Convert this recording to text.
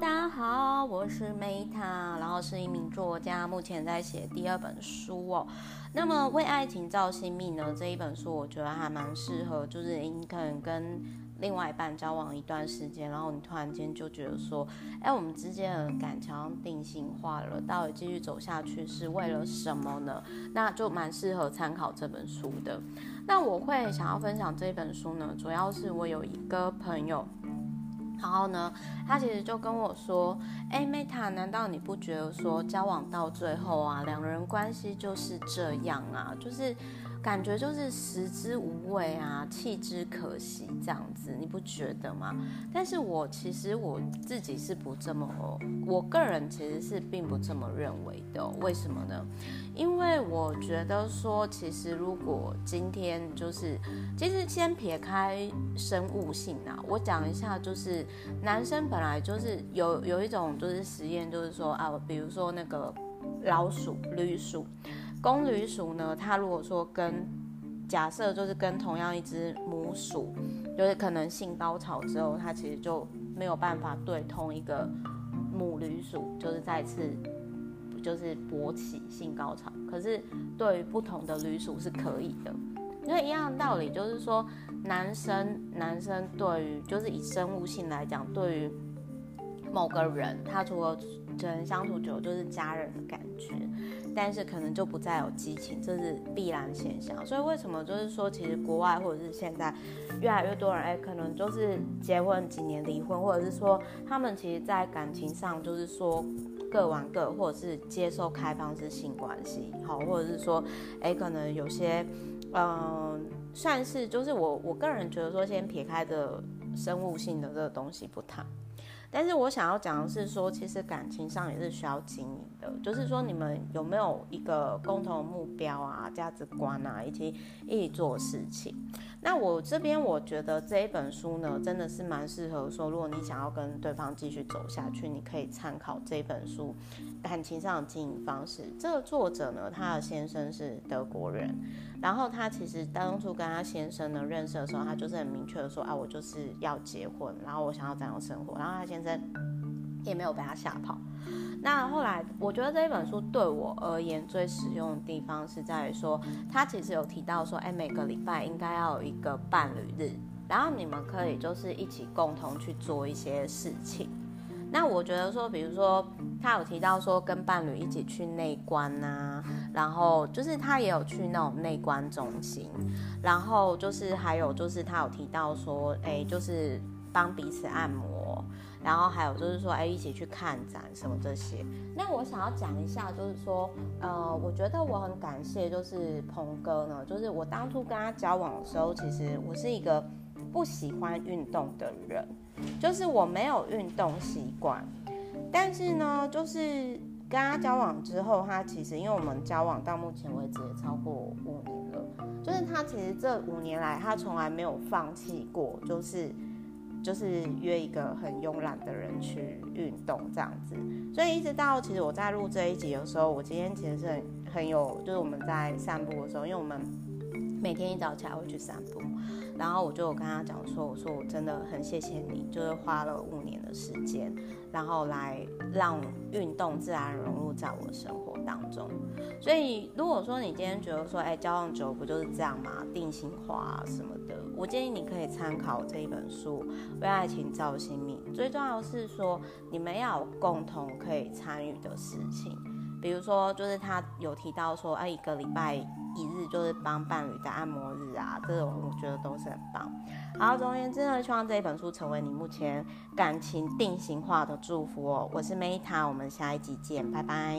大家好，我是 Meta，然后是一名作家，目前在写第二本书哦。那么为爱情造新命呢？这一本书我觉得还蛮适合，就是你可能跟另外一半交往一段时间，然后你突然间就觉得说，哎，我们之间的感情定型化了，到底继续走下去是为了什么呢？那就蛮适合参考这本书的。那我会想要分享这本书呢，主要是我有一个朋友。然后呢，他其实就跟我说：“哎，Meta，难道你不觉得说交往到最后啊，两人关系就是这样啊？就是感觉就是食之无味啊，弃之可惜这样子，你不觉得吗？但是我其实我自己是不这么，我个人其实是并不这么认为的。为什么呢？”因为我觉得说，其实如果今天就是，其实先撇开生物性啊，我讲一下，就是男生本来就是有有一种就是实验，就是说啊，比如说那个老鼠、旅鼠，公旅鼠呢，它如果说跟假设就是跟同样一只母鼠，就是可能性高潮之后，它其实就没有办法对同一个母旅鼠，就是再次。就是勃起性高潮，可是对于不同的旅鼠是可以的，因为一样的道理，就是说男生男生对于就是以生物性来讲，对于某个人，他除了跟相处久就是家人的感觉，但是可能就不再有激情，这是必然现象。所以为什么就是说，其实国外或者是现在越来越多人，哎，可能就是结婚几年离婚，或者是说他们其实在感情上就是说。各玩各，或者是接受开放式性关系，好，或者是说，哎，可能有些，嗯、算是就是我我个人觉得说，先撇开的生物性的这个东西不谈。但是我想要讲的是说，其实感情上也是需要经营的，就是说你们有没有一个共同的目标啊、价值观啊，以及一起做事情。那我这边我觉得这一本书呢，真的是蛮适合说，如果你想要跟对方继续走下去，你可以参考这本书。感情上的经营方式，这个作者呢，他的先生是德国人，然后他其实当初跟他先生呢认识的时候，他就是很明确的说啊，我就是要结婚，然后我想要这样生活，然后他先生也没有被他吓跑。那后来我觉得这一本书对我而言最实用的地方是在于说，他其实有提到说，哎，每个礼拜应该要有一个伴侣日，然后你们可以就是一起共同去做一些事情。那我觉得说，比如说他有提到说跟伴侣一起去内观呐，然后就是他也有去那种内观中心，然后就是还有就是他有提到说，哎，就是帮彼此按摩，然后还有就是说，哎，一起去看展什么这些。那我想要讲一下，就是说，呃，我觉得我很感谢，就是鹏哥呢，就是我当初跟他交往的时候，其实我是一个不喜欢运动的人。就是我没有运动习惯，但是呢，就是跟他交往之后，他其实因为我们交往到目前为止也超过五年了，就是他其实这五年来他从来没有放弃过，就是就是约一个很慵懒的人去运动这样子，所以一直到其实我在录这一集的时候，我今天其实是很很有，就是我们在散步的时候，因为我们每天一早起来会去散步。然后我就跟他讲说，我说我真的很谢谢你，就是花了五年的时间，然后来让运动自然融入在我的生活当中。所以如果说你今天觉得说，哎，交往久不就是这样吗？定型化什么的，我建议你可以参考这一本书《为爱情造新命》。最重要是说，你们要有共同可以参与的事情，比如说就是他有提到说，哎，一个礼拜。一日就是帮伴侣的按摩日啊，这种我觉得都是很棒。好，总而言之呢，希望这一本书成为你目前感情定型化的祝福哦。我是 Meta，我们下一集见，拜拜。